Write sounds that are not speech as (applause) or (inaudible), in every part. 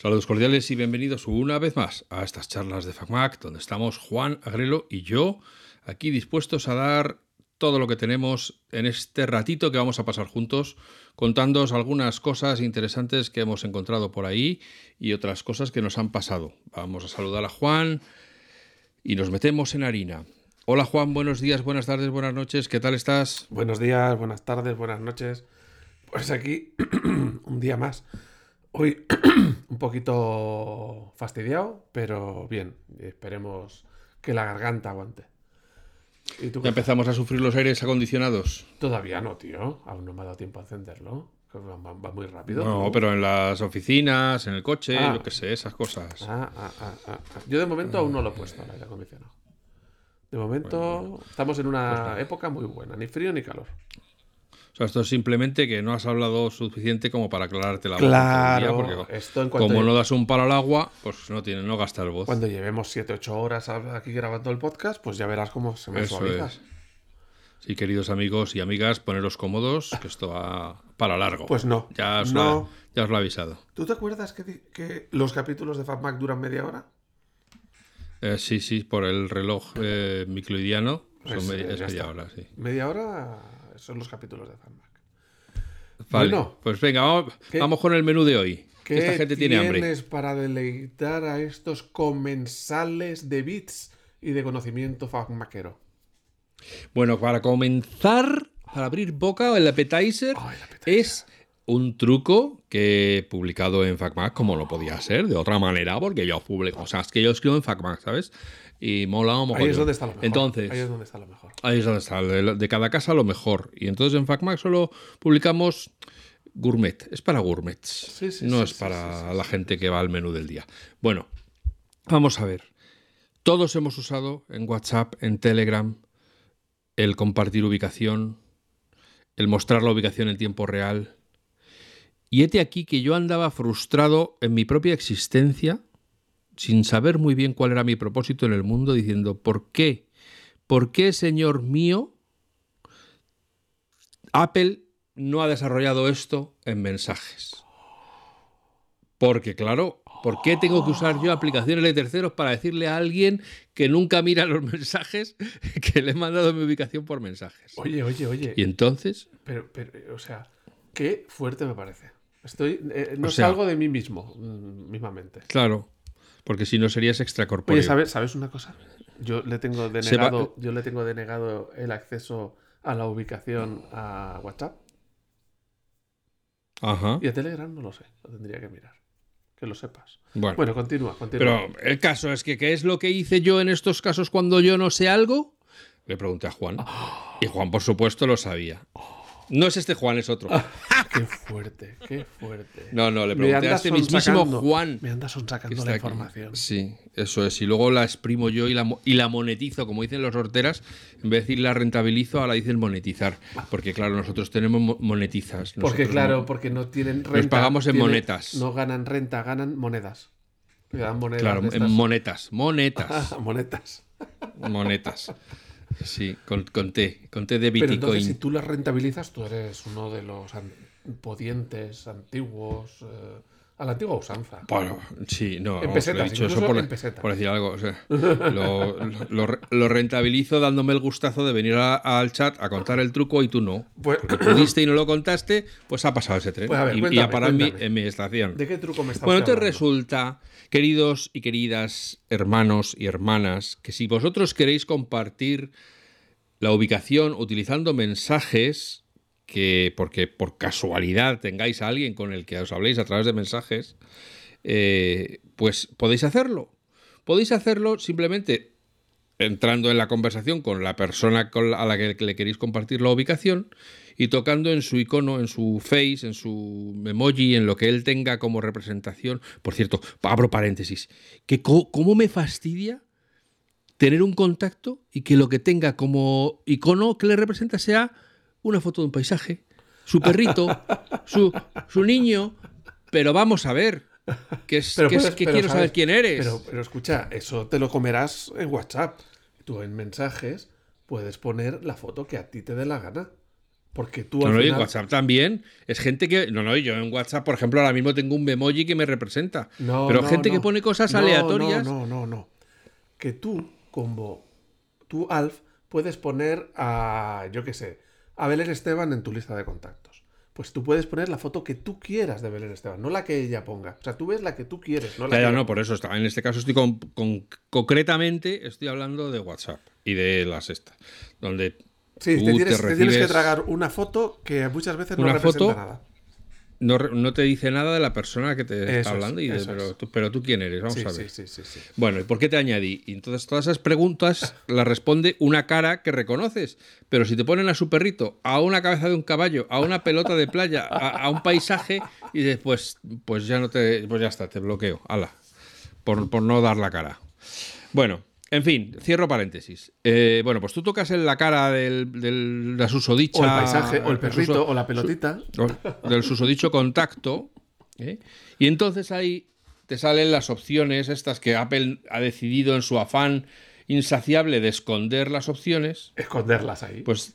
Saludos cordiales y bienvenidos una vez más a estas charlas de FacMac, donde estamos Juan Agrelo y yo aquí dispuestos a dar todo lo que tenemos en este ratito que vamos a pasar juntos, contándoos algunas cosas interesantes que hemos encontrado por ahí y otras cosas que nos han pasado. Vamos a saludar a Juan y nos metemos en harina. Hola Juan, buenos días, buenas tardes, buenas noches, ¿qué tal estás? Buenos días, buenas tardes, buenas noches. Pues aquí (clears throat) un día más. Hoy (clears throat) un poquito fastidiado, pero bien. Esperemos que la garganta aguante. ¿Y tú ¿Ya empezamos a sufrir los aires acondicionados? Todavía no, tío. Aún no me ha dado tiempo a encenderlo. Va, va muy rápido. No, pero en las oficinas, en el coche, ah. yo qué sé, esas cosas. Ah, ah, ah, Yo de momento aún no lo he puesto el aire acondicionado. De momento estamos en una pues época muy buena, ni frío ni calor. Sea, esto es simplemente que no has hablado suficiente como para aclararte la voz. Claro, porque esto como no das un palo al agua, pues no tiene, no gasta el voz. Cuando llevemos 7-8 horas aquí grabando el podcast, pues ya verás cómo se me suaviza. Sí, queridos amigos y amigas, poneros cómodos, que esto va para largo. Pues no. Ya os, Lo, ya os lo he avisado. ¿Tú te acuerdas que, los capítulos de FabMac duran media hora? Eh, sí, sí, por el reloj eh, microidiano. Pues, son es media hora, sí. Media hora son los capítulos de FanMac. bueno, pues venga, vamos, con el menú de hoy. ¿Qué esta gente tiene hambre. tienes para deleitar a estos comensales de bits y de conocimiento FanMaquero? Bueno, para comenzar, para abrir boca, el appetizer, es un truco que he publicado en FacMac, como lo podía ser, de otra manera, porque yo publico, o sea, es que yo escribo en FacMac, ¿sabes? Y mola o Ahí es donde está lo mejor. Entonces, ahí es donde está lo mejor. Ahí es donde está, de, cada casa lo mejor. Y entonces en FacMac solo publicamos gourmet. Es para gourmets. no es para la gente que va al menú del día. Bueno, vamos a ver. Todos hemos usado en WhatsApp, en Telegram, el compartir ubicación, el mostrar la ubicación en tiempo real. Y hete aquí que yo andaba frustrado en mi propia existencia sin saber muy bien cuál era mi propósito en el mundo, diciendo, ¿por qué? ¿Por qué, Señor mío, Apple no ha desarrollado esto en mensajes? Porque, claro, ¿por qué tengo que usar yo aplicaciones de terceros para decirle a alguien que nunca mira los mensajes (laughs) que le he mandado mi ubicación por mensajes? Oye, oye, oye. ¿Y entonces? Pero, pero o sea, qué fuerte me parece. Estoy, eh, no salgo de mí mismo, mm, mismamente. Claro. Porque si no serías extracorpóreo. Oye, ¿sabes, ¿sabes una cosa? Yo le, tengo denegado, yo le tengo denegado el acceso a la ubicación a WhatsApp. Ajá. Y a Telegram no lo sé, lo tendría que mirar. Que lo sepas. Bueno, continúa, continúa. Pero el caso es que, ¿qué es lo que hice yo en estos casos cuando yo no sé algo? Le pregunté a Juan. (gasps) Y Juan, por supuesto, lo sabía. No es este Juan, es otro. qué fuerte, qué fuerte. No, no, le pregunté a este mismísimo Juan. Me andas sacando la información. Sí, eso es. Y luego la exprimo yo y la, y la monetizo, como dicen los horteras. En vez de decir la rentabilizo, ahora dicen monetizar. Porque, claro, nosotros tenemos monetizas. Porque, claro, porque no tienen renta. Nos pagamos en monetas. No ganan renta, ganan monedas. Le dan monedas. Claro, en monetas. Monetas. (laughs) monetas. Monetas. Sí, con, con T, con T de Bitcoin. Pero entonces, si tú las rentabilizas, tú eres uno de los podientes, antiguos, eh, a la antigua usanza. Bueno, sí, no. En pesetas, dicho eso por, por, decir algo. lo, rentabilizo dándome el gustazo de venir al chat a contar el truco y tú no. Pues, Porque pudiste y no lo contaste, pues ha pasado ese tren. Pues y, ha parado en mi, estación. ¿De qué truco me estás Bueno, te resulta, queridos y queridas hermanos y hermanas, que si vosotros queréis compartir la ubicación utilizando mensajes que, porque por casualidad tengáis a alguien con el que os habléis a través de mensajes, eh, pues podéis hacerlo. Podéis hacerlo simplemente entrando en la conversación con la persona a la que le queréis compartir la ubicación y tocando en su icono, en su face, en su emoji, en lo que él tenga como representación. Por cierto, abro paréntesis, que cómo me fastidia tener un contacto y que lo que tenga como icono que le representa sea una foto de un paisaje, su perrito, su, su niño, pero vamos a ver. Que, es, que, quiero saber quién eres. Pero, pero escucha, eso te lo comerás en WhatsApp. Tú en mensajes puedes poner la foto que a ti te dé la gana. Porque tú No, al no, y en final- WhatsApp también. Es gente que. No, no, yo en WhatsApp, por ejemplo, ahora mismo tengo un memoji que me representa. No, pero no, gente que pone cosas No, aleatorias. No, no, no, no. Que tú, como tú, Alf, puedes poner a, yo qué sé, a Belén Esteban en tu lista de contactos. Pues tú puedes poner la foto que tú quieras de Belén Esteban, no la que ella ponga. O sea, tú ves la que tú quieres, no la Ya, que no, por eso está. En este caso estoy con, con- concretamente estoy hablando de WhatsApp y de las estas. Donde Sí, te tienes, te te tienes que tragar una foto que muchas veces no representa foto nada. No, no te dice nada de la persona que te Eso está es, hablando. y de- pero, es. tú, pero tú quién eres, vamos Sí, a ver. sí, sí, sí. Bueno, ¿y por qué te añadí? Y entonces todas esas preguntas (laughs) las responde una cara que reconoces. Pero si te ponen a su perrito, a una cabeza de un caballo, a una pelota de playa, a, a un paisaje, y después, pues ya no te. Pues ya está, te bloqueo. Ala. Por, por no dar la cara. Bueno, en fin, cierro paréntesis. Eh, bueno, pues tú tocas en la cara del, del, la susodicha. O el paisaje, o el perrito, suso- o la pelotita. o- del susodicho contacto. ¿eh? Y entonces ahí te salen las opciones estas que Apple ha decidido en su afán insaciable de esconder las opciones, Esconderlas ahí. pues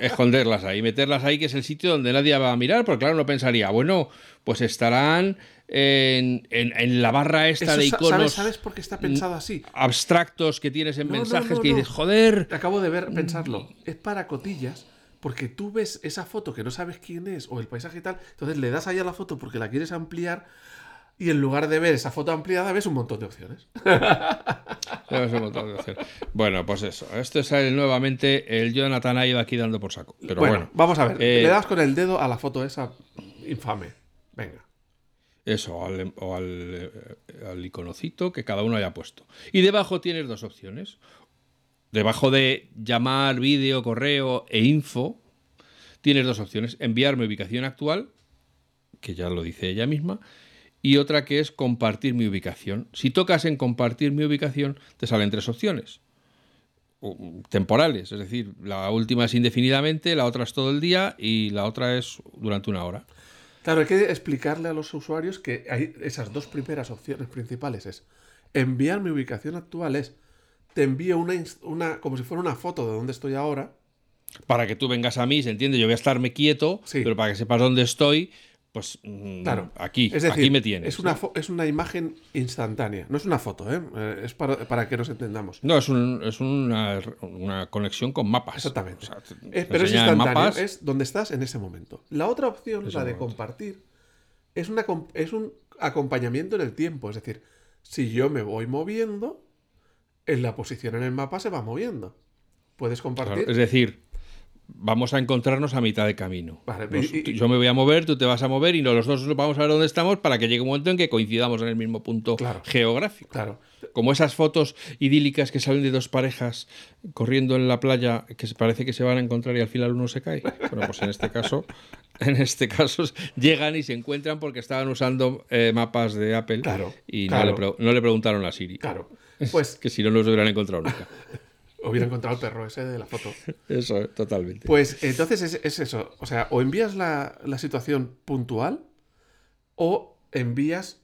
esconderlas ahí, meterlas ahí, que es el sitio donde nadie va a mirar, porque claro, uno pensaría, bueno, pues estarán en, en- en la barra esta Eso de iconos ¿sabes, ¿Sabes por qué está pensado así? abstractos que tienes en No, mensajes no, que dices, joder, Acabo de ver, pensarlo. Es para cotillas, porque tú ves esa foto que no sabes quién es, o el paisaje y tal, entonces le das ahí a la foto porque la quieres ampliar, y en lugar de ver esa foto ampliada, ves un montón de opciones. Ya (laughs) ves un montón de opciones. Bueno, pues eso. Esto es el- nuevamente el Jonathan ha ido aquí dando por saco. Pero bueno, bueno, vamos a ver. eh, le das con el dedo a la foto esa infame. Venga. Eso, al, o al, eh, al iconocito que cada uno haya puesto. Y debajo tienes dos opciones. Debajo de llamar, vídeo, correo e info, tienes dos opciones. Enviar mi ubicación actual, que ya lo dice ella misma, y otra que es compartir mi ubicación. Si tocas en compartir mi ubicación, te salen tres opciones. Temporales, es decir, la última es indefinidamente, la otra es todo el día y la otra es durante una hora. Claro, hay que explicarle a los usuarios que hay esas dos primeras opciones principales es enviar mi ubicación actual es te envío una, una como si fuera una foto de dónde estoy ahora. para que tú vengas a mí, se entiende, yo voy a estarme quieto, Sí. pero para que sepas dónde estoy, pues mm, Claro. aquí, Es decir, aquí me tienes. Es una, ¿no? es una imagen instantánea. No es una foto, ¿eh? Eh, Es para, para que nos entendamos. No, es, un- es una, una conexión con mapas. Exactamente. O sea, te- Eh, pero es instantáneo, mapas. es donde estás en ese momento. La otra opción, la de momento. compartir, es, una, es un acompañamiento en el tiempo. Es decir, si yo me voy moviendo, en la posición en el mapa se va moviendo. Puedes Claro, compartir. es decir, vamos a encontrarnos a mitad de camino. Vale, Nos- y- y- yo me voy a mover, tú te vas a mover y no- los dos vamos a ver dónde estamos para que llegue un momento en que coincidamos en el mismo punto Claro. geográfico. Claro. Como esas fotos idílicas que salen de dos parejas corriendo en la playa que se parece que se van a encontrar y al final uno se cae. Bueno, pues en este caso, (laughs) en este caso llegan y se encuentran porque estaban usando eh, mapas de Apple Claro, y. No, le pre- no le preguntaron a Siri. Claro. (laughs) Pues Que si no, no los hubieran encontrado nunca. Hubiera encontrado el perro ese de la foto. Eso, totalmente. Pues entonces es, es eso. O sea, o envías la, la situación puntual o envías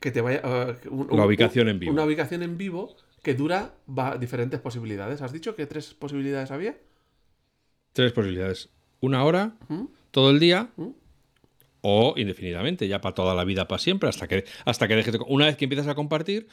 que te vaya. eh, un- La un- ubicación en vivo. Una ubicación en vivo que dura va- diferentes posibilidades. ¿Has dicho que tres posibilidades había? Tres posibilidades. Una hora, ¿Mm? todo el día, ¿Mm? o indefinidamente, ya para toda la vida, para siempre, hasta que, hasta que dejes de... Una vez que empiezas a compartir,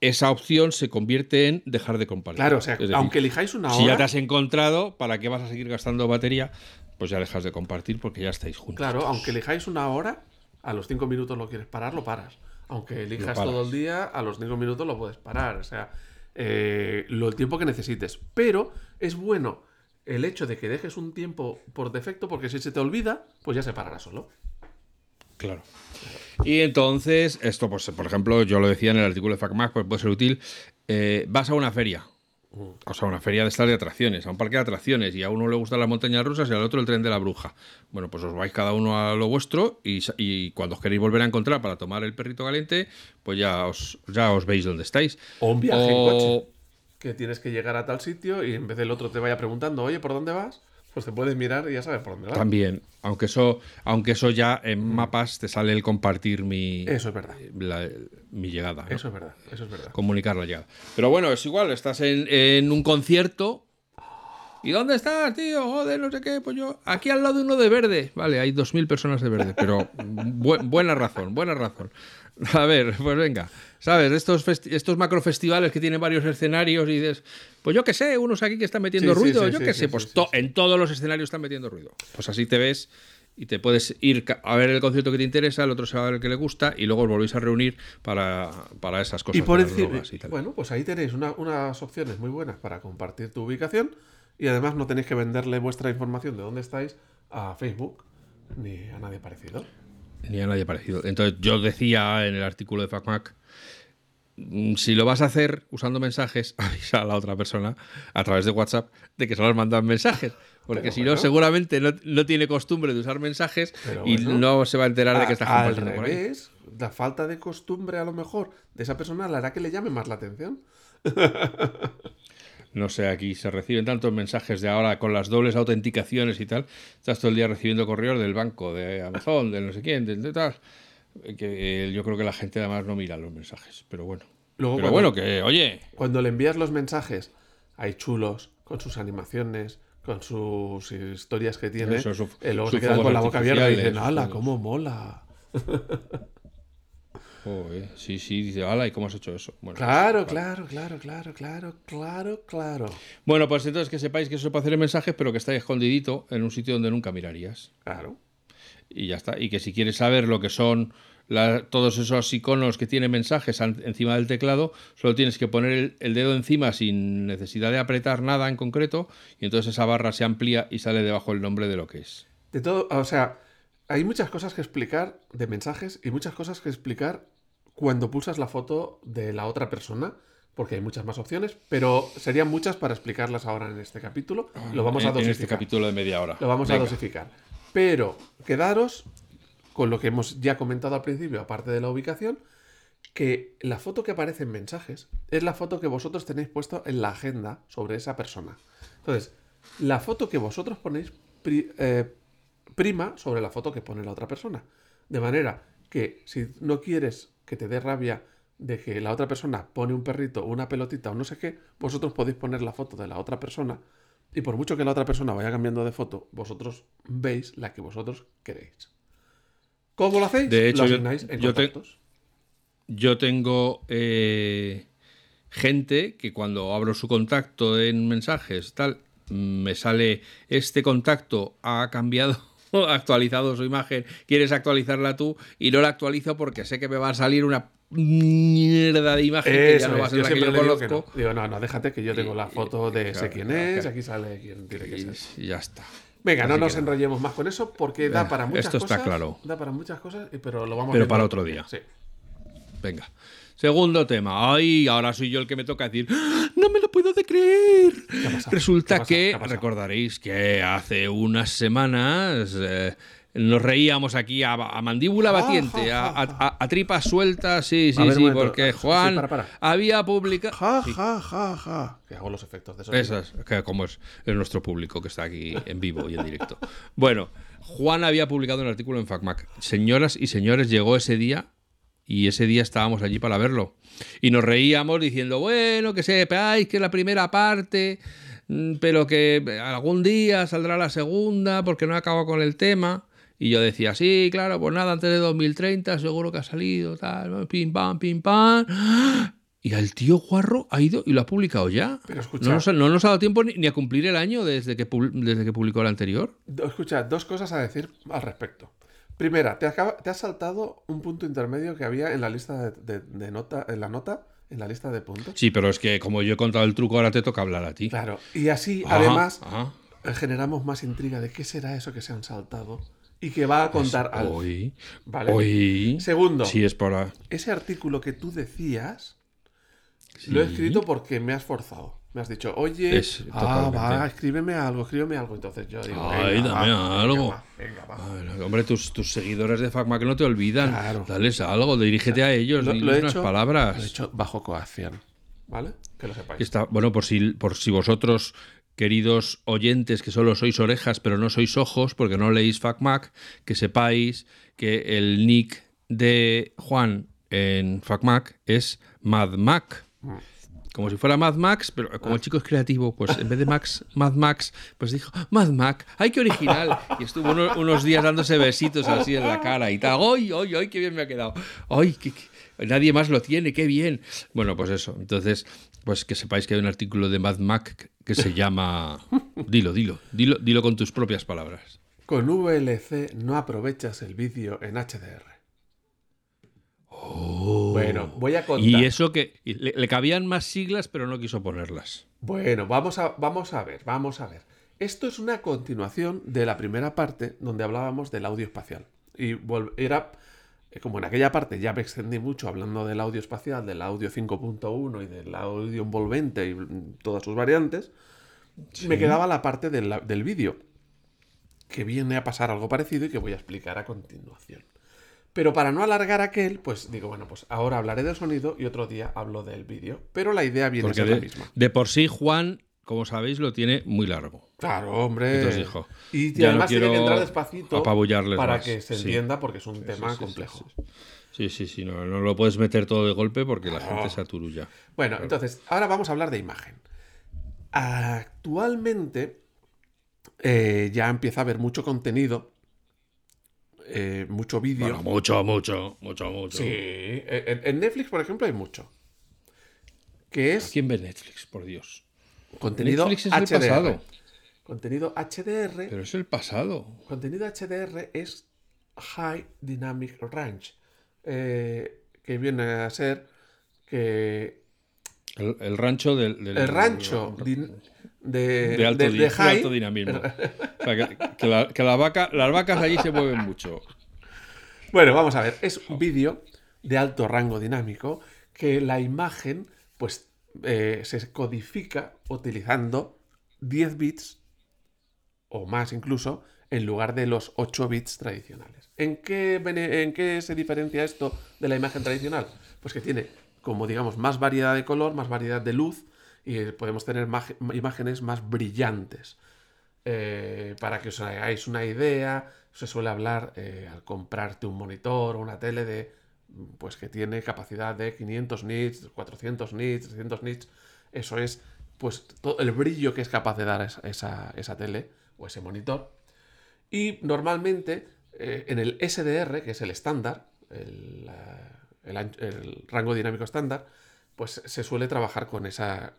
esa opción se convierte en dejar de compartir. Claro, o sea, decir, aunque elijáis una Si ya hora. te has encontrado, ¿para qué vas a seguir gastando batería? Pues ya dejas de compartir porque ya estáis juntos. Claro, aunque elijáis una hora, a los cinco minutos lo quieres parar, lo paras. Aunque elijas todo el día, a los cinco minutos lo puedes parar. O sea, eh, lo, el tiempo que necesites. Pero es bueno el hecho de que dejes un tiempo por defecto, porque si se te olvida, pues ya se parará solo. Claro. Y entonces, esto, pues, por ejemplo, yo lo decía en el artículo de FacMac, pues puede ser útil. eh, vas a una feria, o sea, una feria de estas de atracciones, a un parque de atracciones, y a uno le gustan las montañas rusas y al otro el tren de la bruja. Bueno, pues os vais cada uno a lo vuestro y, cuando os queréis volver a encontrar para tomar el perrito caliente, pues ya os, ya os veis dónde estáis. O un viaje en coche. Que tienes que llegar a tal sitio y en vez del otro te vaya preguntando, oye, ¿por dónde vas? Pues te puedes mirar y ya sabes por dónde vas. También, aunque eso, aunque eso ya en mapas te sale el compartir mi, Eso es verdad. la- mi llegada. ¿no? Eso es verdad. Eso es verdad. comunicar la llegada. Pero bueno, es igual, estás en, en un concierto ¿Y dónde estás, tío? Joder, no sé qué. Pues yo, aquí al lado de uno de verde. Vale, hay 2.000 personas de verde, pero buena razón, buena razón. (laughs) A ver, pues venga. ¿Sabes? Estos, estos macrofestivales que tienen varios escenarios y dices, pues yo qué sé, unos aquí que están metiendo ruido, yo qué sé, pues en todos los escenarios están metiendo ruido. Pues así te ves y te puedes ir a ver el concierto que te interesa, el otro se va a ver el que le gusta y luego os volvéis a reunir para, esas cosas. Y por decir, bueno, pues ahí tenéis unas opciones muy buenas para compartir tu ubicación y además no tenéis que venderle vuestra información de dónde estáis a Facebook ni a nadie parecido. Ni a nadie parecido. Entonces yo decía en el artículo de FacMac Mm, si lo vas a hacer usando mensajes, (laughs) avisa a la otra persona a través de WhatsApp de que solo mandan mensajes. Porque si no, seguramente no, tiene costumbre de usar mensajes y no se va a enterar de que está compartiendo por ahí. La falta de costumbre, a lo mejor, de esa persona le hará que le llame más la atención. (laughs) no sé, aquí se reciben tantos mensajes de ahora con las dobles autenticaciones y tal. Estás todo el día recibiendo correos del banco, de Amazon, de no sé quién, de tal que eh, yo creo que la gente además no mira los mensajes, pero bueno. pero bueno, que oye. Cuando le envías los mensajes, hay chulos, con sus animaciones, con sus historias que tiene. Eso, eh, luego se quedan con la boca abierta y dicen, ¡hala, cómo mola! (laughs) sí, sí, dice, ¡hala! ¿Y cómo has hecho eso? claro, claro, claro, claro, claro, claro, claro. Bueno, pues entonces que sepáis que eso puede hacer en mensajes, pero que está escondidito en un sitio donde nunca mirarías. Claro y ya está. Y que si quieres saber lo que son todos esos iconos que tienen mensajes encima del teclado, solo tienes que poner el, dedo encima sin necesidad de apretar nada en concreto y entonces esa barra se amplía y sale debajo el nombre de lo que es. De todo, o sea, hay muchas cosas que explicar de mensajes y muchas cosas que explicar cuando pulsas la foto de la otra persona porque hay muchas más opciones, pero serían muchas para explicarlas ahora en este capítulo. Lo vamos a dosificar. En este capítulo de media hora. Lo vamos a dosificar. Pero quedaros con lo que hemos ya comentado al principio, aparte de la ubicación, que la foto que aparece en mensajes es la foto que vosotros tenéis puesto en la agenda sobre esa persona. Entonces, la foto que vosotros ponéis eh, prima sobre la foto que pone la otra persona. De manera que si no quieres que te dé rabia de que la otra persona pone un perrito, una pelotita o no sé qué, vosotros podéis poner la foto de la otra persona y por mucho que la otra persona vaya cambiando de foto, vosotros veis la que vosotros queréis. ¿Cómo lo hacéis? De hecho, yo, en yo tengo eh, gente que cuando abro su contacto en mensajes, tal, me sale este contacto ha cambiado (laughs) actualizado su imagen, quieres actualizarla tú y no la actualizo porque sé que me va a salir una mierda de imagen que ya no va a ser la que yo conozco. no. Digo, no, no, déjate que yo tengo la foto de sé quién es, aquí sale quién tiene que ser. Y ya está. Venga, no nos enrollemos más con eso porque da para muchas cosas. Esto está claro. Da para muchas cosas, pero lo vamos Pero para otro día. Sí. Venga. Segundo tema. Ay, ahora soy yo el que me toca decir, ¡Ah! no me lo puedo de creer. Resulta que recordaréis que hace unas semanas eh, nos reíamos aquí a, mandíbula batiente, a, tripa suelta, sí, sí, sí, porque Juan había publicado. Ja, ja, ja, ja. Que hago los efectos de eso. Esas, que como es, nuestro público que está aquí en vivo y en directo. Bueno, Juan había publicado un artículo en FacMac. Señoras y señores, llegó ese día y ese día estábamos allí para verlo. Y nos reíamos diciendo, bueno, que sepáis que la primera parte, mm, pero que algún día saldrá la segunda porque no acabo con el tema. Y yo decía, sí, claro, pues nada, antes de 2030 seguro que ha salido, tal, pim, pam, pim, pam. (gasps) Y el tío Guarro ha ido y lo ha publicado ya. Pero escucha, no, nos, no nos ha dado tiempo ni, a cumplir el año desde que, desde que publicó el anterior. Escucha, dos cosas a decir al respecto. Primera, te, acaba, te has saltado un punto intermedio que había en la lista de, nota, en la nota, en la lista de puntos. Sí, pero es que como yo he contado el truco, ahora te toca hablar a ti. Claro, y así, además, generamos más intriga de qué será eso que se han saltado y que va a contar algo. Hoy, ¿vale? Segundo, sí, es por ese artículo que tú decías lo he escrito porque me has forzado. Me has dicho, oye, ah, va, escríbeme algo, escríbeme algo. Entonces yo digo, ay, dame algo. hombre, tus, tus, seguidores de FacMac no te olvidan. Claro. Dales algo, dirígete a ellos, lo, lo unas palabras. Lo he hecho bajo coacción. ¿Vale? Que lo sepáis. Está, bueno, por si, por si vosotros queridos oyentes que solo sois orejas pero no sois ojos porque no leéis FacMac, que sepáis que el nick de Juan en FacMac es MadMac. Como si fuera Mad Max, pero como el chico es creativo, pues en vez de Max, Mad Max, pues dijo, Mad Max, ¡ay, qué original! Y estuvo uno- unos días dándose besitos así en la cara y tal. ¡Ay, ay, ay, qué bien me ha quedado! ¡Ay, qué- qué- nadie más lo tiene, qué bien! Bueno, pues eso. Entonces, pues que sepáis que hay un artículo de Mad Max que se llama... (laughs) Dilo, dilo, dilo, dilo con tus propias palabras. Con VLC no aprovechas el vídeo en HDR. Bueno, voy a contar. Y eso que le, le cabían más siglas, pero no quiso ponerlas. Bueno, vamos a, vamos a ver, vamos a ver. Esto es una continuación de la primera parte donde hablábamos del audio espacial. Y era, eh, como en aquella parte ya me extendí mucho hablando del audio espacial, del audio 5.1 y del audio envolvente y todas sus variantes, me quedaba la parte del, del vídeo, que viene a pasar algo parecido y que voy a explicar a continuación. Pero para no alargar aquel, pues digo, bueno, pues ahora hablaré del sonido y otro día hablo del vídeo. Pero la idea viene Porque a ser la de, misma. de por sí Juan, como sabéis, lo tiene muy largo. Claro, hombre. Entonces dijo, y no además tiene que entrar despacito para más. que se Sí. entienda porque es un Sí, tema sí, complejo. sí, Sí, sí, no, no lo puedes meter todo de golpe porque la gente se aturulla. Bueno, entonces, ahora vamos a hablar de imagen. Actualmente eh, ya empieza a haber mucho contenido, eh, mucho vídeo. Bueno, mucho, mucho, mucho, mucho. sí, en, en Netflix, por ejemplo, hay mucho. Que es ¿Quién ve Netflix, por Dios? contenido Netflix es el HDR. pasado. Contenido HDR. Pero es el pasado. Contenido HDR es High Dynamic Range, eh, que viene a ser que El, el rancho del, del- el rancho din- de, de alto, de- di- de de high, alto dinamismo. O sea, que, que la- que la vaca- las vacas allí se mueven mucho. Bueno, vamos a ver, es un vídeo de alto rango dinámico que la imagen pues eh, se codifica utilizando 10 bits o más incluso en lugar de los 8 bits tradicionales. ¿En qué, ¿En qué se diferencia esto de la imagen tradicional? Pues que tiene como digamos más variedad de color, más variedad de luz y podemos tener imágenes más brillantes. Eh, para que os hagáis una idea, se suele hablar eh, al comprarte un monitor o una tele de pues que tiene capacidad de 500 nits, 400 nits, 300 nits. Eso es pues todo el brillo que es capaz de dar esa, esa- tele o ese monitor. Y normalmente eh, en el SDR, que es el estándar, el, el el rango dinámico estándar, pues se suele trabajar con esa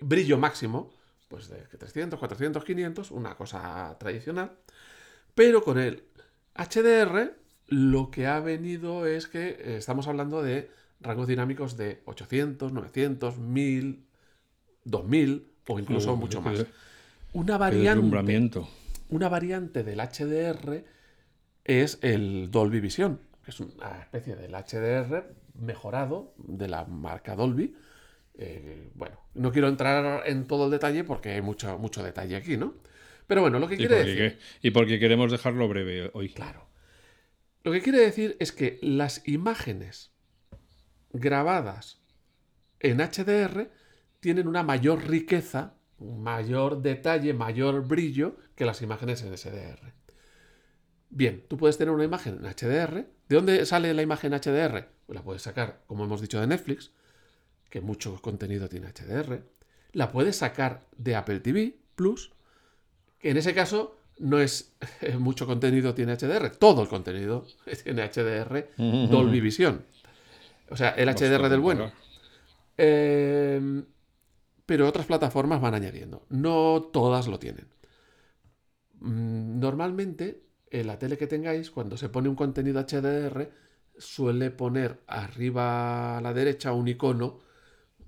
brillo máximo, pues de 300, 400, 500, una cosa tradicional. Pero con el HDR lo que ha venido es que eh, estamos hablando de rangos dinámicos de 800, 900, 1000, 2000 o incluso mucho más. Una variante, una variante del HDR es el Dolby Vision, que es una especie del HDR mejorado de la marca Dolby. Eh, bueno, no quiero entrar en todo el detalle porque hay mucho, mucho detalle aquí, ¿no? Pero bueno, lo que quiere decir... y porque queremos dejarlo breve hoy. Claro. Lo que quiere decir es que las imágenes grabadas en HDR tienen una mayor riqueza, mayor detalle, mayor brillo que las imágenes en SDR. Bien, tú puedes tener una imagen en HDR. ¿De dónde sale la imagen HDR? Pues la puedes sacar, como hemos dicho, de Netflix, que mucho contenido tiene HDR. La puedes sacar de Apple TV Plus, que en ese caso no es (laughs) eh, mucho contenido tiene HDR, todo el contenido (laughs) tiene HDR Dolby Vision. O sea, el HDR del bueno. Eh, pero otras plataformas van añadiendo. No todas lo tienen. Mm, Normalmente, en la tele que tengáis, cuando se pone un contenido HDR, suele poner arriba a la derecha un icono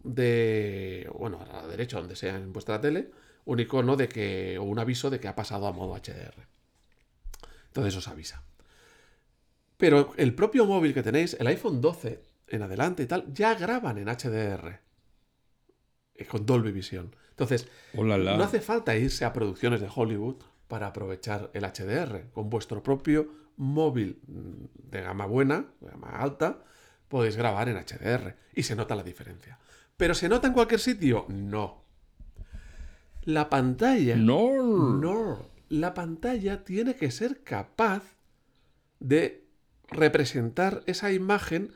de. Bueno, a la derecha, donde sea en vuestra tele, un icono de que. o un aviso de que ha pasado a modo HDR. Entonces os avisa. Pero el propio móvil que tenéis, el iPhone 12 en adelante y tal, ya graban en HDR. eh, Con Dolby Vision. Entonces, no hace falta irse a producciones de Hollywood para aprovechar el HDR. Con vuestro propio móvil de gama buena, de gama alta, podéis grabar en HDR. Y se nota la diferencia. ¿Pero se nota en cualquier sitio? No. La pantalla. No. No. La pantalla tiene que ser capaz de representar esa imagen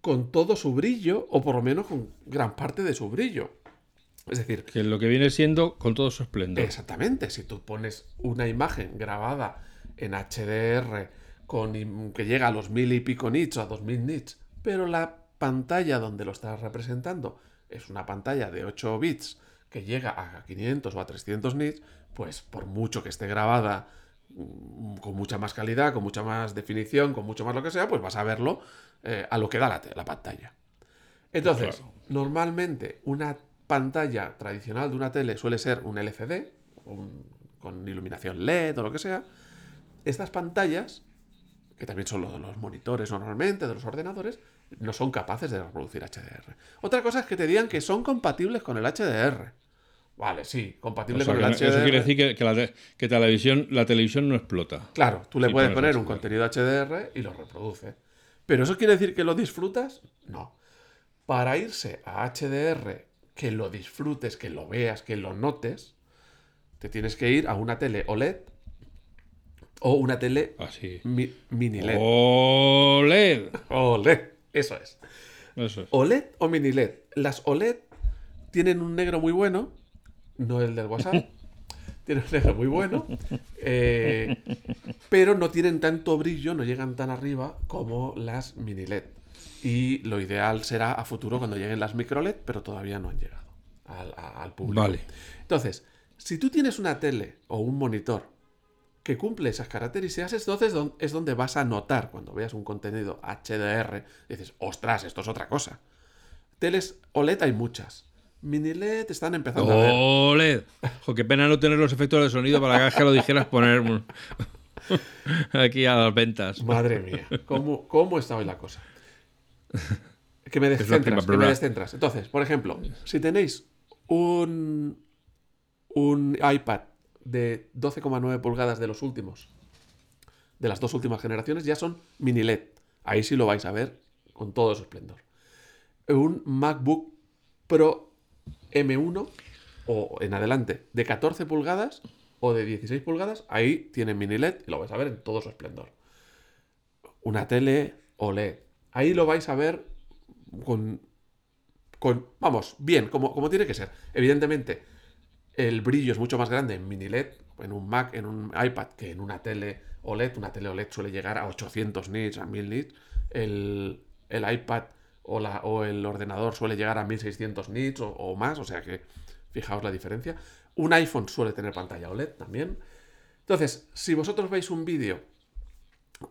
con todo su brillo, o por lo menos con gran parte de su brillo. Es decir, Que lo que viene siendo con todo su esplendor. Exactamente, si tú pones una imagen grabada en HDR con, que llega a los mil y pico nits o a dos mil nits, pero la pantalla donde lo estás representando es una pantalla de 8 bits que llega a 500 o a 300 nits, pues por mucho que esté grabada mm, con mucha más calidad, con mucha más definición, con mucho más lo que sea, pues vas a verlo eh, a lo que da la, la pantalla. Entonces, Claro. normalmente una pantalla tradicional de una tele suele ser un LCD, un- con iluminación LED o lo que sea. Estas pantallas, que también son lo de los monitores normalmente, de los ordenadores, no son capaces de reproducir HDR. Otra cosa es que te digan que son compatibles con el HDR. Vale, sí, O compatible sea, con el no- HDR. eso quiere decir que, que la, que televisión, la televisión no explota. Claro, tú le puedes poner un HDR. contenido HDR y lo reproduce. Pero ¿eso quiere decir que lo disfrutas? No. Para irse a HDR, que lo disfrutes, que lo veas, que lo notes, te tienes que ir a una tele OLED o una tele Así. mi- mini LED. OLED. OLED, eso es. Eso es. OLED o mini LED. Las OLED tienen un negro muy bueno, no el del WhatsApp. (laughs) tienen un negro muy bueno, eh, pero no tienen tanto brillo, no llegan tan arriba como las mini LED. Y lo ideal será a futuro cuando lleguen las micro LED, pero todavía no han llegado al, a- al público. Vale. Entonces, si tú tienes una tele o un monitor que cumple esas características, entonces es donde vas a notar cuando veas un contenido HDR, dices, ostras, esto es otra cosa. Teles OLED hay muchas. Mini LED están empezando a ver. OLED. Jo, qué pena no tener los efectos de sonido para que lo dijeras poner (laughs) aquí a las ventas. Madre mía, ¿cómo, cómo está hoy la cosa? Que me descentras, que me descentras. Entonces, por ejemplo, si tenéis un, un iPad de 12,9 pulgadas de los últimos, de las dos últimas generaciones, ya son mini LED. Ahí sí lo vais a ver con todo su esplendor. Un MacBook Pro M1 o en adelante de 14 pulgadas o de 16 pulgadas, ahí tiene mini LED y lo vais a ver en todo su esplendor. Una tele OLED. Ahí lo vais a ver con, con vamos, bien, como, como tiene que ser. Evidentemente, el brillo es mucho más grande en mini LED, en un Mac, en un iPad, que en una tele OLED. Una tele OLED suele llegar a 800 nits, a 1000 nits. El, el iPad o, la, o el ordenador suele llegar a 1600 nits o, más, o sea que fijaos la diferencia. Un iPhone suele tener pantalla OLED también. Entonces, si vosotros veis un vídeo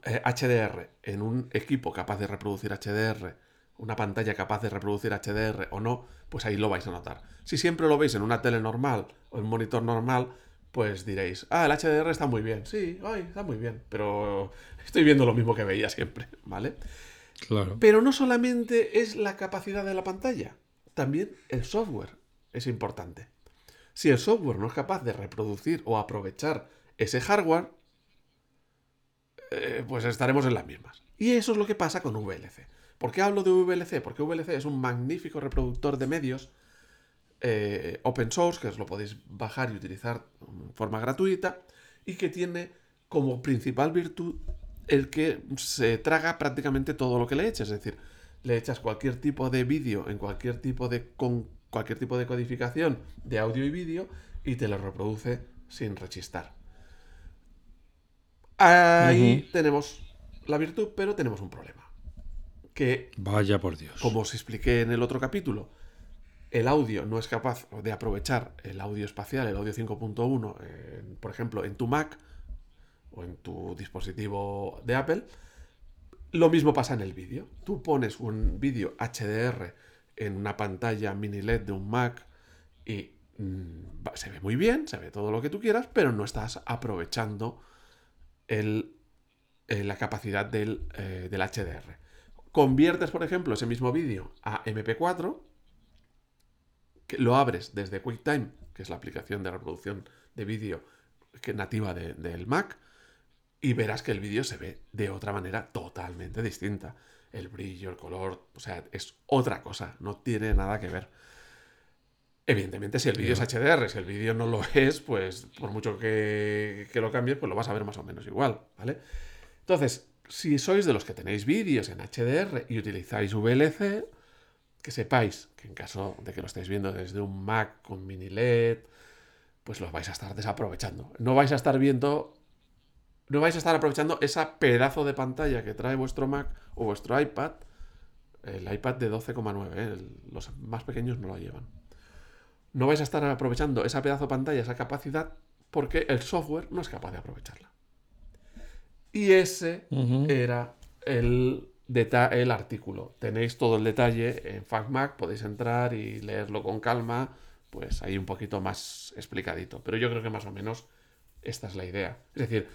eh, HDR en un equipo capaz de reproducir HDR, una pantalla capaz de reproducir HDR o no, pues ahí lo vais a notar. Si siempre lo veis en una tele normal o en un monitor normal, pues diréis, ah, el HDR está muy bien. Sí, ay, está muy bien, pero (laughs) estoy viendo lo mismo que veía siempre, ¿vale? Claro. Pero no solamente es la capacidad de la pantalla, también el software es importante. Si el software no es capaz de reproducir o aprovechar ese hardware, eh, pues estaremos en las mismas. Y eso es lo que pasa con VLC. ¿Por qué hablo de VLC? Porque VLC es un magnífico reproductor de medios eh, open source, que os lo podéis bajar y utilizar de forma gratuita, y que tiene como principal virtud el que se traga prácticamente todo lo que le eches. Es decir, le echas cualquier tipo de vídeo en cualquier tipo de con cualquier tipo de codificación de audio y vídeo y te lo reproduce sin rechistar. Ahí tenemos la virtud, pero tenemos un problema. Que Vaya por Dios. como os expliqué en el otro capítulo, el audio no es capaz de aprovechar el audio espacial, el audio 5.1, eh, por ejemplo, en tu Mac o en tu dispositivo de Apple. Lo mismo pasa en el vídeo. Tú pones un vídeo HDR en una pantalla mini LED de un Mac y mm, se ve muy bien, se ve todo lo que tú quieras, pero no estás aprovechando el, eh, la capacidad del, eh, del HDR. Conviertes, por ejemplo, ese mismo vídeo a MP4, que lo abres desde QuickTime, que es la aplicación de reproducción de vídeo nativa de- del Mac, y verás que el vídeo se ve de otra manera totalmente distinta. El brillo, el color, o sea, es otra cosa, no tiene nada que ver. Evidentemente, si el vídeo es HDR, si el vídeo no lo es, pues por mucho que, que lo cambies, pues lo vas a ver más o menos igual, ¿vale? Entonces, si sois de los que tenéis vídeos en HDR y utilizáis VLC, que sepáis que en caso de que lo estéis viendo desde un Mac con mini LED, pues los vais a estar desaprovechando. No vais a estar viendo, no vais a estar aprovechando esa pedazo de pantalla que trae vuestro Mac o vuestro iPad, el iPad de 12,9, ¿eh? los más pequeños no lo llevan. No vais a estar aprovechando esa pedazo de pantalla, esa capacidad, porque el software no es capaz de aprovecharla. Y ese era el, el artículo. Tenéis todo el detalle en FacMac, podéis entrar y leerlo con calma, pues ahí un poquito más explicadito. Pero yo creo que más o menos esta es la idea. Es decir,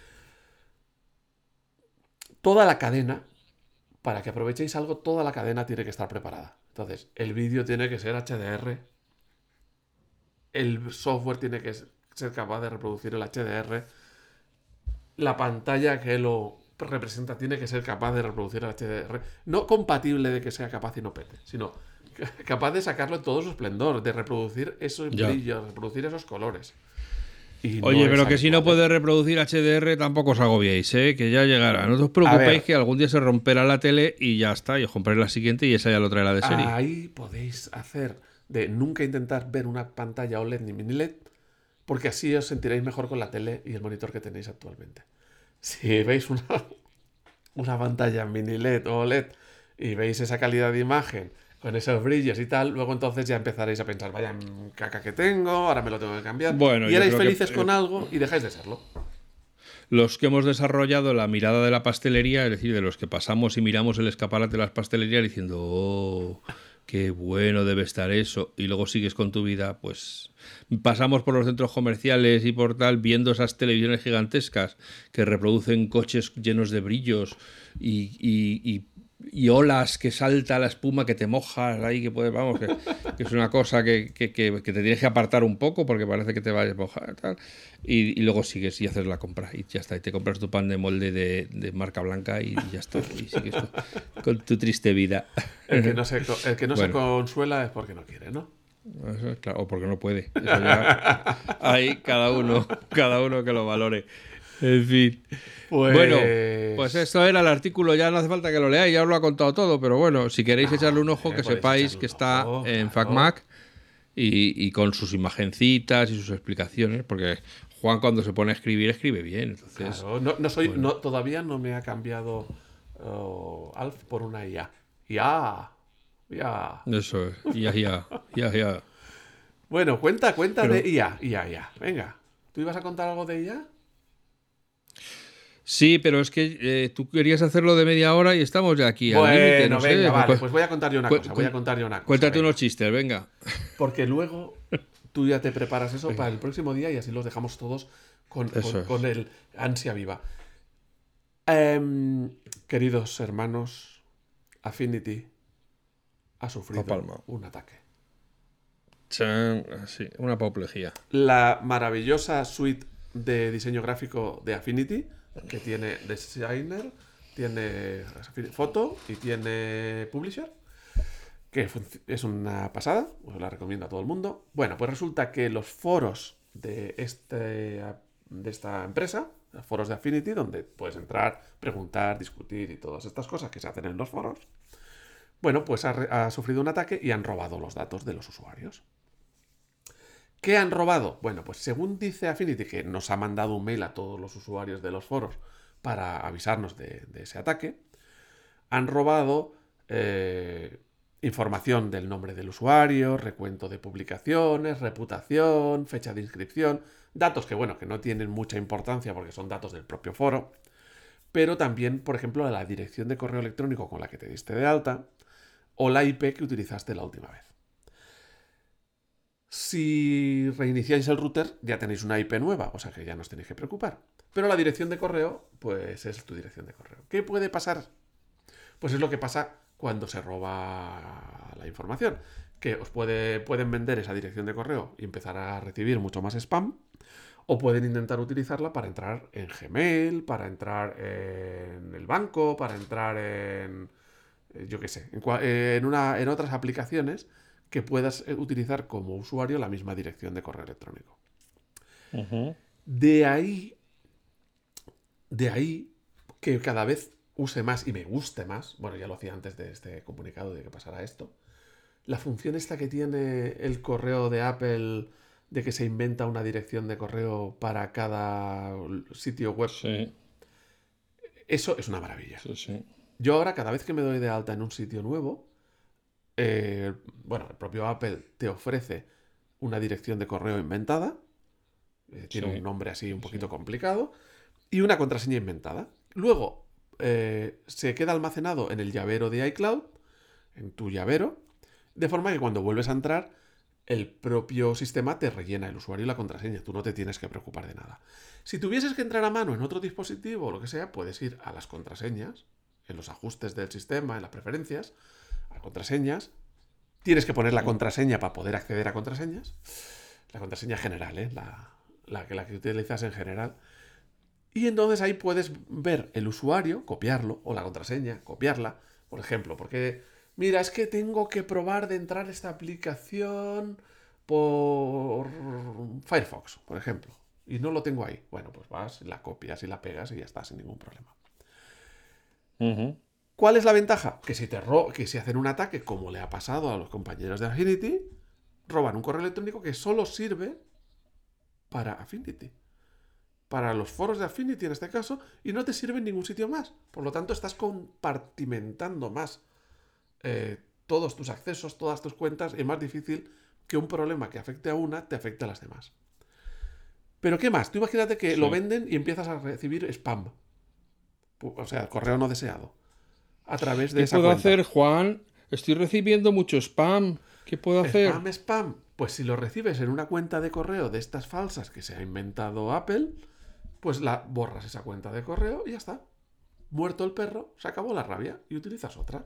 toda la cadena, para que aprovechéis algo, toda la cadena tiene que estar preparada. Entonces, el vídeo tiene que ser HDR, el software tiene que ser capaz de reproducir el HDR, la pantalla que lo representa tiene que ser capaz de reproducir el HDR. No compatible de que sea capaz y no pete, sino (laughs) capaz de sacarlo en todo su esplendor, de reproducir esos brillos, reproducir esos colores. Oye, pero que si no puede reproducir HDR tampoco os agobiéis, ¿eh? que ya llegará. No os preocupéis que algún día se romperá la tele y ya está, y os compraré la siguiente y esa ya lo traerá de serie. Ahí podéis hacer de nunca intentar ver una pantalla OLED ni mini LED, porque así os sentiréis mejor con la tele y el monitor que tenéis actualmente. Si veis una, una pantalla mini LED o OLED y veis esa calidad de imagen con esos brillos y tal, luego entonces ya empezaréis a pensar, vaya caca que tengo, ahora me lo tengo que cambiar. Bueno, y erais felices con algo y dejáis de serlo. Los que hemos desarrollado la mirada de la pastelería, es decir, de los que pasamos y miramos el escaparate de las pastelerías diciendo, oh, qué bueno debe estar eso, y luego sigues con tu vida, pues pasamos por los centros comerciales y por tal, viendo esas televisiones gigantescas que reproducen coches llenos de brillos y, y olas que salta la espuma que te mojas ahí, que puedes, vamos, que, (laughs) es una cosa que, que, que, te tienes que apartar un poco porque parece que te vayas a mojar tal, y, y, lugo sigues y haces la compra y ya está, y te compras tu pan de molde de, de marca blanca y ya está, y sigues con tu triste vida. El que no se, el que no se consuela es porque no quiere, ¿no? claro, o porque no puede. ahí cada uno, cada uno que lo valore. En fin. Pues... Bueno, pues esto era el artículo, ya no hace falta que lo leáis, ya os lo ha contado todo, pero bueno, si queréis echarle un ojo, que sepáis que está en FacMac y, con sus imagencitas y sus explicaciones, porque Juan cuando se pone a escribir, escribe bien. Entonces, no, soy, no, todavía no me ha cambiado oh, Alf por una IA. Ya, ya. Eso es, ya, ya, ya, ya. Bueno, cuenta, cuenta de IA, IA, IA. Venga, ¿tú ibas a contar algo de IA? Sí, pero es que eh, tú querías hacerlo de media hora y estamos ya aquí. Bueno, venga, vale, pues voy a contar yo una cosa. Voy a contar una cosa. Cuéntate unos chistes, venga. Porque luego (laughs) tú ya te preparas eso para el próximo día y así los dejamos todos con, el ansia viva. Em, queridos hermanos, Affinity ha sufrido un ataque. sí, una apoplejía. La maravillosa suite de diseño gráfico de Affinity que tiene designer, tiene foto y tiene publisher, que es una pasada, os la recomiendo a todo el mundo. Bueno, pues resulta que los foros de, este, de esta empresa, foros de Affinity, donde puedes entrar, preguntar, discutir y todas estas cosas que se hacen en los foros, bueno, pues ha sufrido un ataque y han robado los datos de los usuarios. ¿Qué han robado? Bueno, pues según dice Affinity, que nos ha mandado un mail a todos los usuarios de los foros para avisarnos de, ese ataque, han robado eh, información del nombre del usuario, recuento de publicaciones, reputación, fecha de inscripción, datos que, bueno, que no tienen mucha importancia porque son datos del propio foro, pero también, por ejemplo, la dirección de correo electrónico con la que te diste de alta o la IP que utilizaste la última vez. Si reiniciáis el router, ya tenéis una IP nueva, o sea que ya no os tenéis que preocupar. Pero la dirección de correo, pues es tu dirección de correo. ¿Qué puede pasar? Pues es lo que pasa cuando se roba la información. Que os puede, pueden vender esa dirección de correo y empezar a recibir mucho más spam. O pueden intentar utilizarla para entrar en Gmail, para entrar en el banco, para entrar en. Eh, yo qué sé, en, en otras aplicaciones que puedas eh, utilizar como usuario la misma dirección de correo electrónico. De ahí, de ahí que cada vez use más y me guste más, bueno, ya lo hacía antes de este comunicado de que pasara esto, la función esta que tiene el correo de Apple de que se inventa una dirección de correo para cada sitio web. Sí. Eso es una maravilla. Sí, sí. Yo ahora, cada vez que me doy de alta en un sitio nuevo, eh, bueno, el propio Apple te ofrece una dirección de correo inventada. eh, tiene Sí. un nombre así un poquito complicado. Y una contraseña inventada. Luego, eh, se queda almacenado en el llavero de iCloud, en tu llavero, de forma que cuando vuelves a entrar, el propio sistema te rellena el usuario y la contraseña. Tú no te tienes que preocupar de nada. Si tuvieses que entrar a mano en otro dispositivo o lo que sea, puedes ir a las contraseñas, en los ajustes del sistema, en las preferencias, contraseñas. Tienes que poner la contraseña para poder acceder a contraseñas. La contraseña general, ¿eh? la, la que, la que utilizas en general. Y entonces ahí puedes ver el usuario, copiarlo, o la contraseña, copiarla, por ejemplo, porque, mira, es que tengo que probar de entrar esta aplicación por Firefox, por ejemplo, y no lo tengo ahí. Bueno, pues vas, la copias y la pegas y ya está, sin ningún problema. Ujú. ¿Cuál es la ventaja? Que si, te ro que si hacen un ataque, como le ha pasado a los compañeros de Affinity, roban un correo electrónico que solo sirve para Affinity. Para los foros de Affinity en este caso, y no te sirve en ningún sitio más. Por lo tanto, estás compartimentando más eh, todos tus accesos, todas tus cuentas, y es más difícil que un problema que afecte a una te afecte a las demás. Pero ¿qué más? Tú imagínate que Sí. lo venden y empiezas a recibir spam. O sea, correo no deseado. A través de ¿Qué esa puedo cuenta. hacer, Juan? Estoy recibiendo mucho spam. ¿Qué puedo hacer? Spam, spam. Pues si lo recibes en una cuenta de correo de estas falsas que se ha inventado Apple, pues la borras esa cuenta de correo y ya está. Muerto el perro, se acabó la rabia y utilizas otra.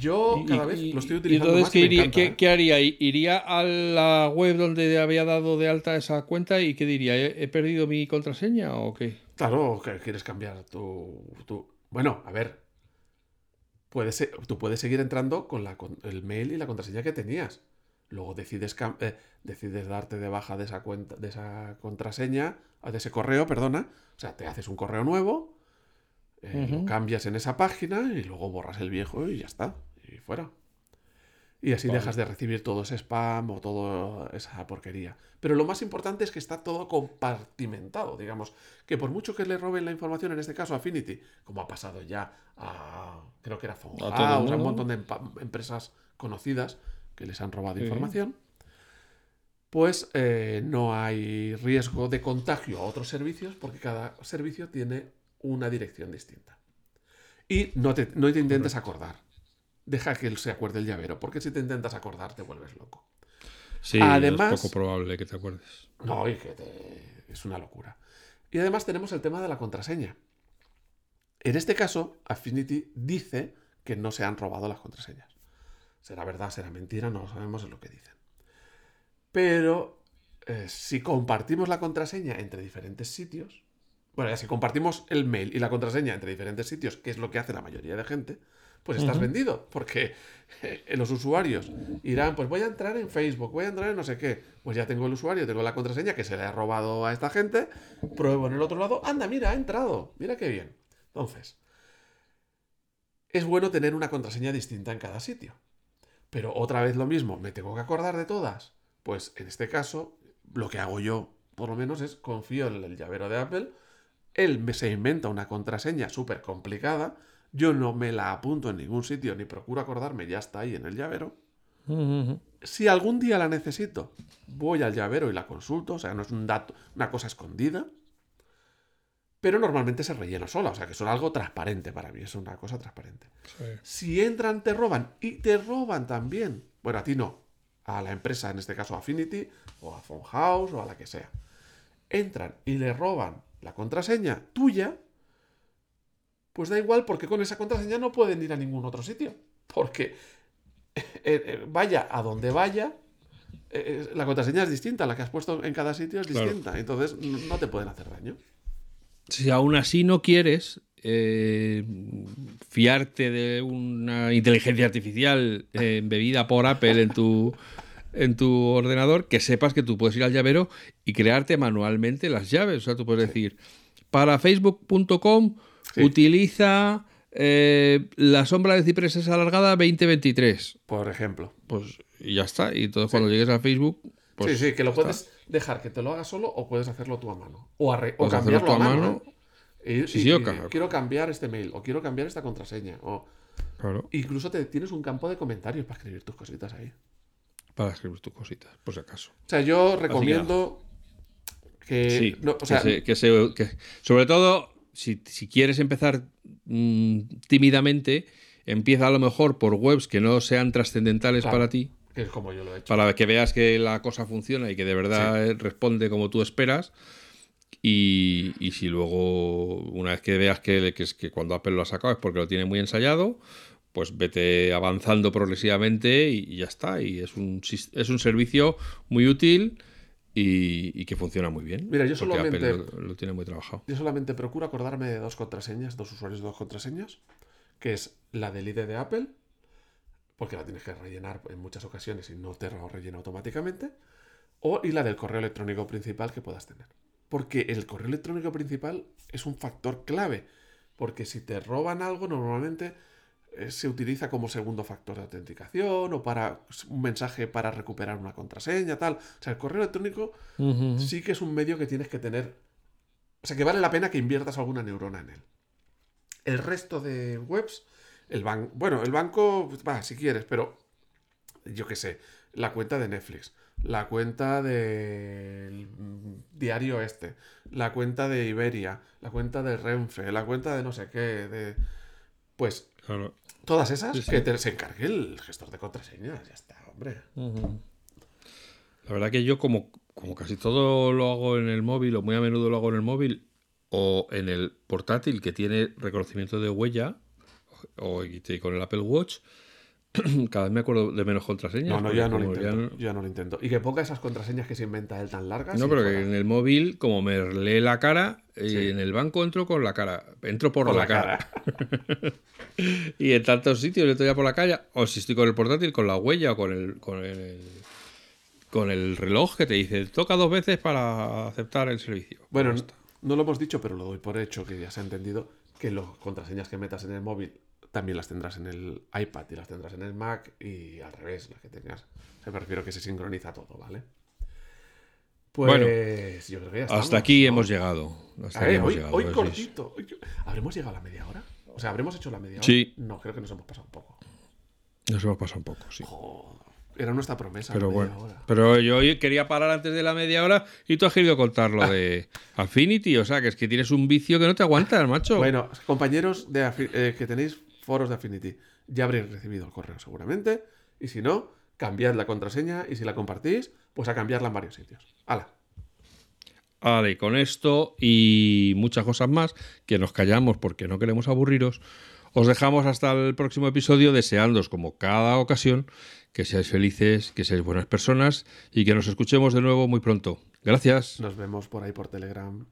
Yo Y- cada y- vez y- lo estoy y utilizando entonces, más ¿qué, y iría- encanta, qué- ¿eh? qué haría? ¿Iría a la web donde había dado de alta esa cuenta y qué diría? ¿He, he perdido mi contraseña o qué? Claro, que quieres cambiar tu, tu- Bueno, a ver. Puedes, tú puedes seguir entrando con, la, con el mail y la contraseña que tenías. Luego decides, eh, decides darte de baja de esa cuenta, de esa contraseña, ah, de ese correo, perdona. O sea, te haces un correo nuevo, eh, lo cambias en esa página y luego borras el viejo y ya está. Y fuera. Y así Vale. dejas de recibir todo ese spam o toda esa porquería. Pero lo más importante es que está todo compartimentado, digamos. Que por mucho que le roben la información, en este caso a Affinity, como ha pasado ya a, creo que era todo Phone House, a un montón de empresas conocidas que les han robado Sí. información, pues eh, no hay riesgo de contagio a otros servicios porque cada servicio tiene una dirección distinta. Y no te, no te intentes acordar. Deja que él se acuerde el llavero, porque si te intentas acordar te vuelves loco. Sí, Además- es poco probable que te acuerdes. No, y que te- es una locura. Y además tenemos el tema de la contraseña. En este caso, Affinity dice que no se han robado las contraseñas. Será verdad, será mentira, no lo sabemos, es lo que dicen. Pero eh, si compartimos la contraseña entre diferentes sitios, bueno, ya si compartimos el mail y la contraseña entre diferentes sitios, que es lo que hace la mayoría de gente, pues estás vendido, porque eh, los usuarios irán, pues voy a entrar en Facebook, voy a entrar en no sé qué, pues ya tengo el usuario, tengo la contraseña que se le ha robado a esta gente, pruebo en el otro lado, anda, mira, ha entrado, mira qué bien. Entonces, es bueno tener una contraseña distinta en cada sitio. Pero otra vez lo mismo, ¿me tengo que acordar de todas? Pues en este caso, lo que hago yo, por lo menos, es confío en el llavero de Apple. Él me se inventa una contraseña súper complicada. Yo no me la apunto en ningún sitio ni procuro acordarme, ya está ahí en el llavero. Si algún día la necesito, voy al llavero y la consulto, o sea, no es un dato, una cosa escondida. Pero normalmente se rellena sola, o sea, que es algo transparente para mí, es una cosa transparente. Sí. Si entran, te roban. Y te roban también. Bueno, a ti no. A la empresa, en este caso Affinity, o a Phone House, o a la que sea. Entran y le roban la contraseña tuya. Pues da igual, porque con esa contraseña no pueden ir a ningún otro sitio. Porque eh, eh, vaya a donde vaya, eh, la contraseña es distinta. La que has puesto en cada sitio es Claro. distinta. Entonces no te pueden hacer daño. Si aún así no quieres eh, fiarte de una inteligencia artificial eh, embebida por Apple en tu, en tu ordenador, que sepas que tú puedes ir al llavero y crearte manualmente las llaves. O sea, tú puedes decir, para facebook.com utiliza eh, la sombra de cipreses alargada 2023. Por ejemplo. Pues ya está. Y entonces cuando llegues a Facebook. Pues sí, sí, que lo puedes dejar que te lo haga solo o puedes hacerlo tú a mano. O, o cambiarlo a mano. ¿eh? sí, sí, quiero cambiar este mail o quiero cambiar esta contraseña. O... Incluso te, tienes un campo de comentarios para escribir tus cositas ahí. Para escribir tus cositas, por si acaso. O sea, yo recomiendo que, que, sobre todo, si, quieres empezar mm, tímidamente, empieza a lo mejor por webs que no sean trascendentales para ti. es como yo lo he hecho. Para que veas que la cosa funciona y que de verdad responde como tú esperas. Y, si luego, una vez que veas que, que, que cuando Apple lo ha sacado es porque lo tiene muy ensayado, pues vete avanzando progresivamente y, ya está. Y es un, es un servicio muy útil y, que funciona muy bien. Mira, yo solamente. lo, tiene muy trabajado. Yo solamente procuro acordarme de dos contraseñas, dos usuarios de dos contraseñas, que es la del ID de Apple, porque la tienes que rellenar en muchas ocasiones y no te lo rellena automáticamente, o y la del correo electrónico principal que puedas tener. Porque el correo electrónico principal es un factor clave, porque si te roban algo, normalmente se utiliza como segundo factor de autenticación o para un mensaje para recuperar una contraseña, tal. O sea, el correo electrónico sí que es un medio que tienes que tener. O sea, que vale la pena que inviertas alguna neurona en él. El resto de webs, el banco. Bueno, el banco, va, si quieres, pero yo qué sé, la cuenta de Netflix, la cuenta del diario este, la cuenta de Iberia, la cuenta de Renfe, la cuenta de no sé qué, de. Pues Todas esas, que se encargue el gestor de contraseñas. Ya está, hombre. La verdad que yo, como, como casi todo lo hago en el móvil, o muy a menudo lo hago en el móvil, o en el portátil que tiene reconocimiento de huella, o con el Apple Watch, (clears throat) cada vez me acuerdo de menos contraseñas. No, no, ya no, lo intento, ya no... lo intento. Y que ponga esas contraseñas que se inventa él tan largas. No, pero que en el móvil, como me lee la cara, y en el banco entro con la cara. Entro por, la, cara. (laughs) y en tantos sitios entro ya por la calle. O si estoy con el portátil, con la huella o con el, con el, con el reloj que te dice toca dos veces para aceptar el servicio. Bueno, no lo hemos dicho, pero lo doy por hecho, que ya se ha entendido que las contraseñas que metas en el móvil también las tendrás en el iPad y las tendrás en el Mac y al revés, las que tengas. O sea, me refiero que se sincroniza todo, ¿vale? Pues bueno, yo creo que ya estamos, hasta aquí hemos llegado. Hasta hoy, hoy cortito. ¿Habremos llegado a la media hora? O sea, ¿habremos hecho la media hora? Sí. No, creo que nos hemos pasado un poco. Nos hemos pasado un poco, sí. era nuestra promesa. Pero bueno. Pero yo quería parar antes de la media hora y tú has querido contar lo de (laughs) Affinity. O sea, que es que tienes un vicio que no te aguanta, macho. Bueno, compañeros de, eh, que tenéis foros de Affinity. Ya habréis recibido el correo seguramente. Y si no, cambiad la contraseña y si la compartís, pues a cambiarla en varios sitios. ¡Hala! Vale, con esto y muchas cosas más que nos callamos porque no queremos aburriros, os dejamos hasta el próximo episodio deseándos como cada ocasión que seáis felices, que seáis buenas personas y que nos escuchemos de nuevo muy pronto. Gracias. Nos vemos por ahí por Telegram.